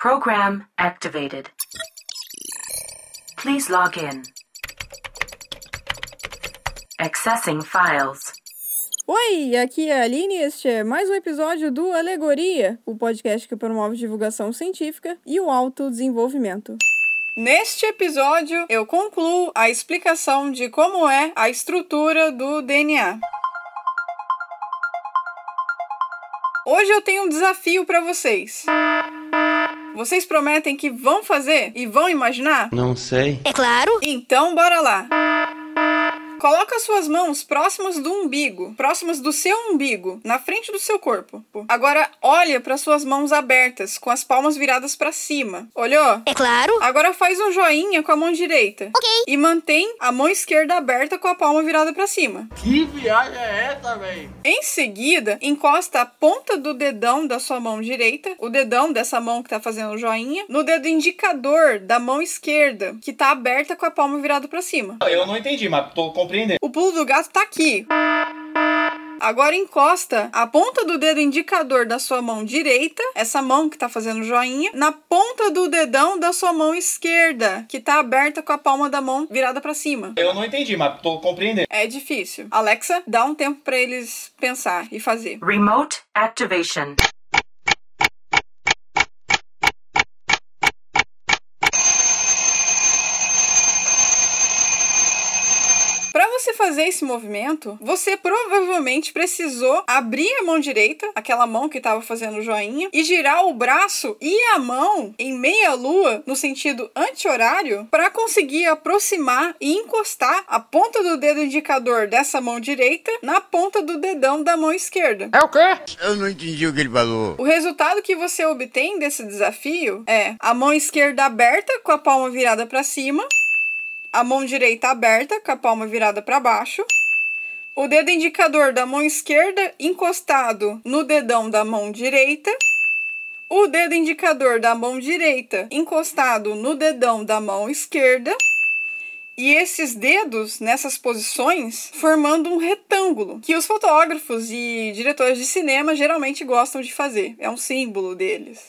Program activated. Please log in. Accessing files. Oi, aqui é a Aline e este é mais um episódio do Alegoria, o podcast que promove divulgação científica e o autodesenvolvimento. Neste episódio, eu concluo a explicação de como é a estrutura do DNA. Hoje eu tenho um desafio para vocês. Vocês prometem que vão fazer e vão imaginar? Não sei. É claro. Então, bora lá. Coloca suas mãos próximas do umbigo, próximas do seu umbigo, na frente do seu corpo. Agora olha para suas mãos abertas, com as palmas viradas para cima. Olhou? É claro. Agora faz um joinha com a mão direita. Ok. E mantém a mão esquerda aberta com a palma virada para cima. Que viagem é essa, velho? Em seguida, encosta a ponta do dedão da sua mão direita, o dedão dessa mão que tá fazendo o joinha, no dedo indicador da mão esquerda, que tá aberta com a palma virada para cima. Eu não entendi, mas tô O pulo do gato tá aqui. Agora encosta a ponta do dedo indicador da sua mão direita, essa mão que tá fazendo joinha, na ponta do dedão da sua mão esquerda, que tá aberta com a palma da mão virada para cima. Eu não entendi, mas tô compreendendo. É difícil. Alexa, dá um tempo para eles pensar e fazer. Remote activation. Para você fazer esse movimento, você provavelmente precisou abrir a mão direita, aquela mão que estava fazendo o joinha, e girar o braço e a mão em meia lua, no sentido anti-horário, para conseguir aproximar e encostar a ponta do dedo indicador dessa mão direita na ponta do dedão da mão esquerda. É o quê? Eu não entendi o que ele falou. O resultado que você obtém desse desafio é a mão esquerda aberta com a palma virada para cima, a mão direita aberta com a palma virada para baixo, o dedo indicador da mão esquerda encostado no dedão da mão direita, o dedo indicador da mão direita encostado no dedão da mão esquerda. E esses dedos nessas posições formando um retângulo, que os fotógrafos e diretores de cinema geralmente gostam de fazer. É um símbolo deles.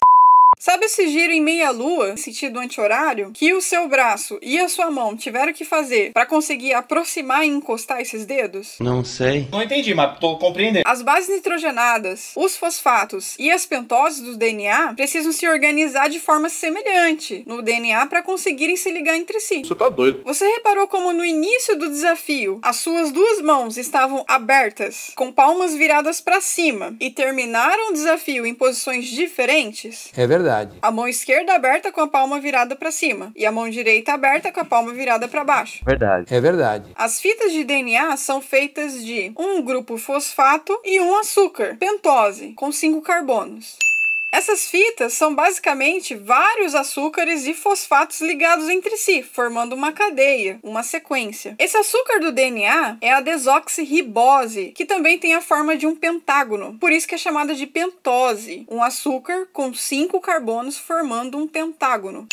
Sabe esse giro em meia lua, sentido anti-horário, que o seu braço e a sua mão tiveram que fazer para conseguir aproximar e encostar esses dedos? Não sei. Não entendi, mas tô compreendendo. As bases nitrogenadas, os fosfatos e as pentoses do DNA precisam se organizar de forma semelhante no DNA para conseguirem se ligar entre si. Você tá doido. Você reparou como no início do desafio as suas duas mãos estavam abertas, com palmas viradas para cima, e terminaram o desafio em posições diferentes? É verdade. A mão esquerda aberta com a palma virada para cima e a mão direita aberta com a palma virada para baixo. Verdade. É verdade. As fitas de DNA são feitas de um grupo fosfato e um açúcar, pentose, com cinco carbonos. Essas fitas são basicamente vários açúcares e fosfatos ligados entre si, formando uma cadeia, uma sequência. Esse açúcar do DNA é a desoxirribose, que também tem a forma de um pentágono, por isso que é chamada de pentose, um açúcar com cinco carbonos formando um pentágono.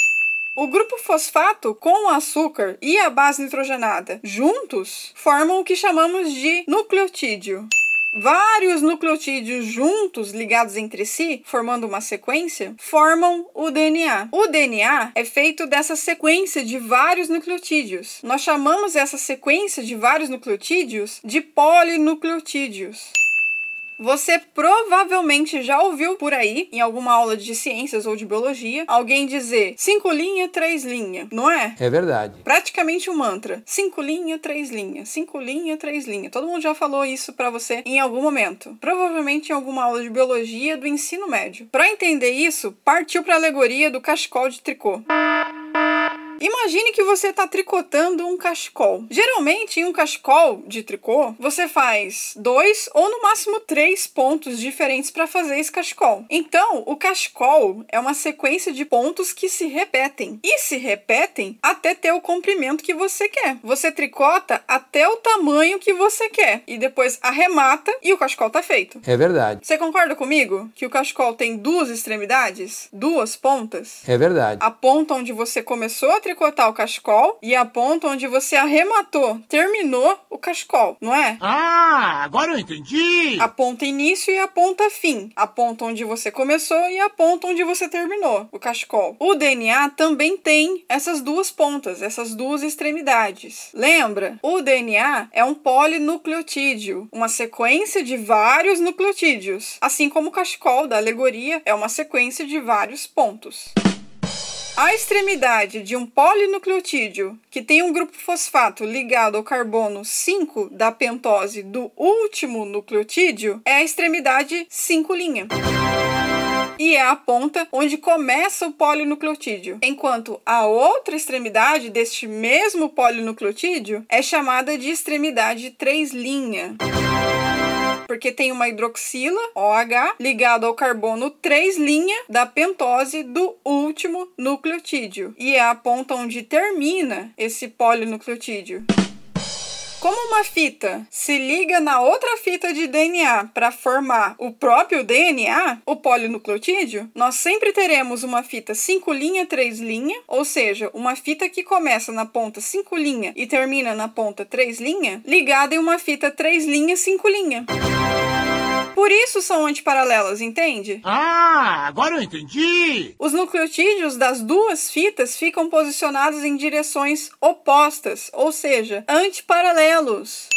O grupo fosfato com o açúcar e a base nitrogenada juntos formam o que chamamos de nucleotídeo. Vários nucleotídeos juntos, ligados entre si, formando uma sequência, formam o DNA. O DNA é feito dessa sequência de vários nucleotídeos. Nós chamamos essa sequência de vários nucleotídeos de polinucleotídeos. Você provavelmente já ouviu por aí, em alguma aula de ciências ou de biologia, alguém dizer cinco linha, três linha, não é? É verdade. Praticamente um mantra. Cinco linha, três linha, cinco linha, três linha. Todo mundo já falou isso pra você em algum momento. Provavelmente em alguma aula de biologia do ensino médio. Para entender isso, partiu para a alegoria do cachecol de tricô. Imagine que você está tricotando um cachecol. Geralmente, em um cachecol de tricô, você faz dois ou no máximo três pontos diferentes para fazer esse cachecol. Então, o cachecol é uma sequência de pontos que se repetem e se repetem até ter o comprimento que você quer. Você tricota até o tamanho que você quer e depois arremata e o cachecol tá feito. É verdade. Você concorda comigo que o cachecol tem duas extremidades, duas pontas? É verdade. A ponta onde você começou a tricotar o cachecol e a ponta onde você arrematou, terminou o cachecol, não é? Ah, agora eu entendi! A ponta início e a ponta fim. A ponta onde você começou e a ponta onde você terminou o cachecol. O DNA também tem essas duas pontas, essas duas extremidades. Lembra? O DNA é um polinucleotídeo, uma sequência de vários nucleotídeos, assim como o cachecol da alegoria é uma sequência de vários pontos. A extremidade de um polinucleotídeo que tem um grupo fosfato ligado ao carbono 5 da pentose do último nucleotídeo é a extremidade 5' e é a ponta onde começa o polinucleotídeo, enquanto a outra extremidade deste mesmo polinucleotídeo é chamada de extremidade 3' porque tem uma hidroxila, OH, ligado ao carbono 3' da pentose do último nucleotídeo. E é a ponta onde termina esse polinucleotídeo. Como uma fita se liga na outra fita de DNA para formar o próprio DNA, o polinucleotídeo, nós sempre teremos uma fita 5' 3', ou seja, uma fita que começa na ponta 5' e termina na ponta 3', ligada em uma fita 3', 5'. Por isso são antiparalelas, entende? Ah, agora eu entendi! Os nucleotídeos das duas fitas ficam posicionados em direções opostas, ou seja, antiparalelos.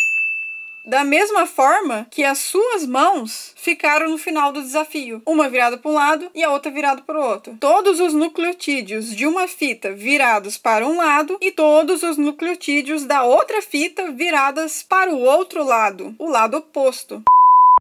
Da mesma forma que as suas mãos ficaram no final do desafio, uma virada para um lado e a outra virada para o outro. Todos os nucleotídeos de uma fita virados para um lado e todos os nucleotídeos da outra fita viradas para o outro lado, o lado oposto.